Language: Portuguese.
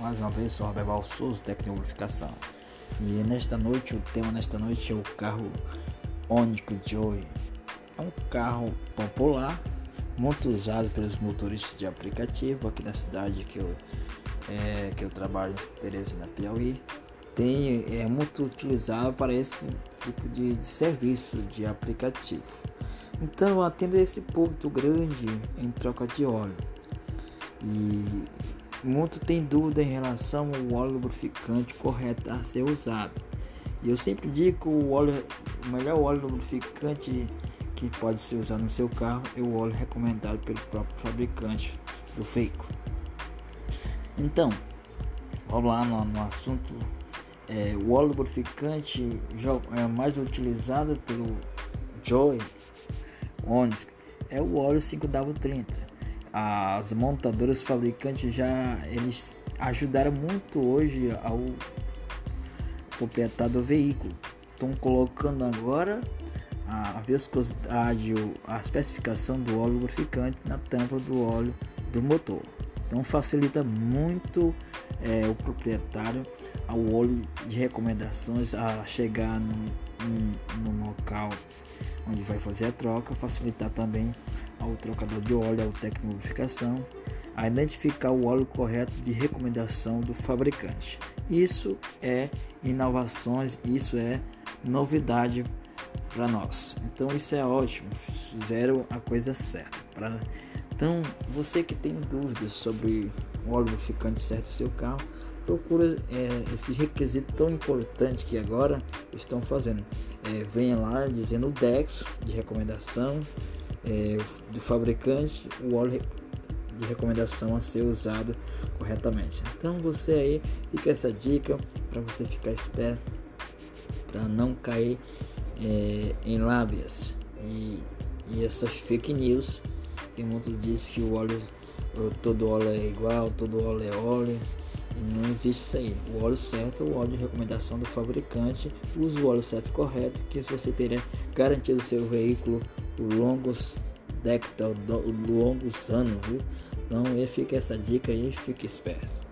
Mais uma vez, sou Roberval Souza, técnico de lubrificação. E nesta noite, o tema nesta noite é o carro Onix Joy. É um carro popular, muito usado pelos motoristas de aplicativo aqui na cidade que eu, é, que eu trabalho em Teresina, Piauí. Tem, é muito utilizado para esse tipo de, de serviço de aplicativo. Então, atenda esse público grande em troca de óleo. E muito tem dúvida em relação ao óleo lubrificante correto a ser usado. E eu sempre digo que o óleo, o melhor óleo lubrificante que pode ser usado no seu carro é o óleo recomendado pelo próprio fabricante do veículo. Então, vamos lá no, no assunto. É, o óleo lubrificante é mais utilizado pelo Joy Onix é o óleo 5W30 as montadoras fabricantes já eles ajudaram muito hoje ao proprietário do veículo. Estão colocando agora a viscosidade, a especificação do óleo lubrificante na tampa do óleo do motor. Então facilita muito é, o proprietário ao óleo de recomendações a chegar no, no, no local onde vai fazer a troca, facilitar também ao trocador de óleo, ao técnico de lubrificação, a identificar o óleo correto de recomendação do fabricante. Isso é inovações, isso é novidade para nós. Então isso é ótimo, fizeram a coisa certa. Pra... Então você que tem dúvidas sobre o óleo lubrificante certo do seu carro, procura é, esse requisito tão importante que agora estão fazendo. É, venha lá dizendo o DEX de recomendação é, do fabricante, o óleo de recomendação a ser usado corretamente. Então você aí fica essa dica para você ficar esperto para não cair é, em lábias e, e essas fake news que muitos dizem que o óleo todo óleo é igual, todo óleo é óleo não existe isso aí. O óleo certo é o óleo de recomendação do fabricante. Use o óleo certo correto, que você terá garantido seu veículo por longos décadas, longos anos, viu? Então, fica essa dica aí, fique esperto.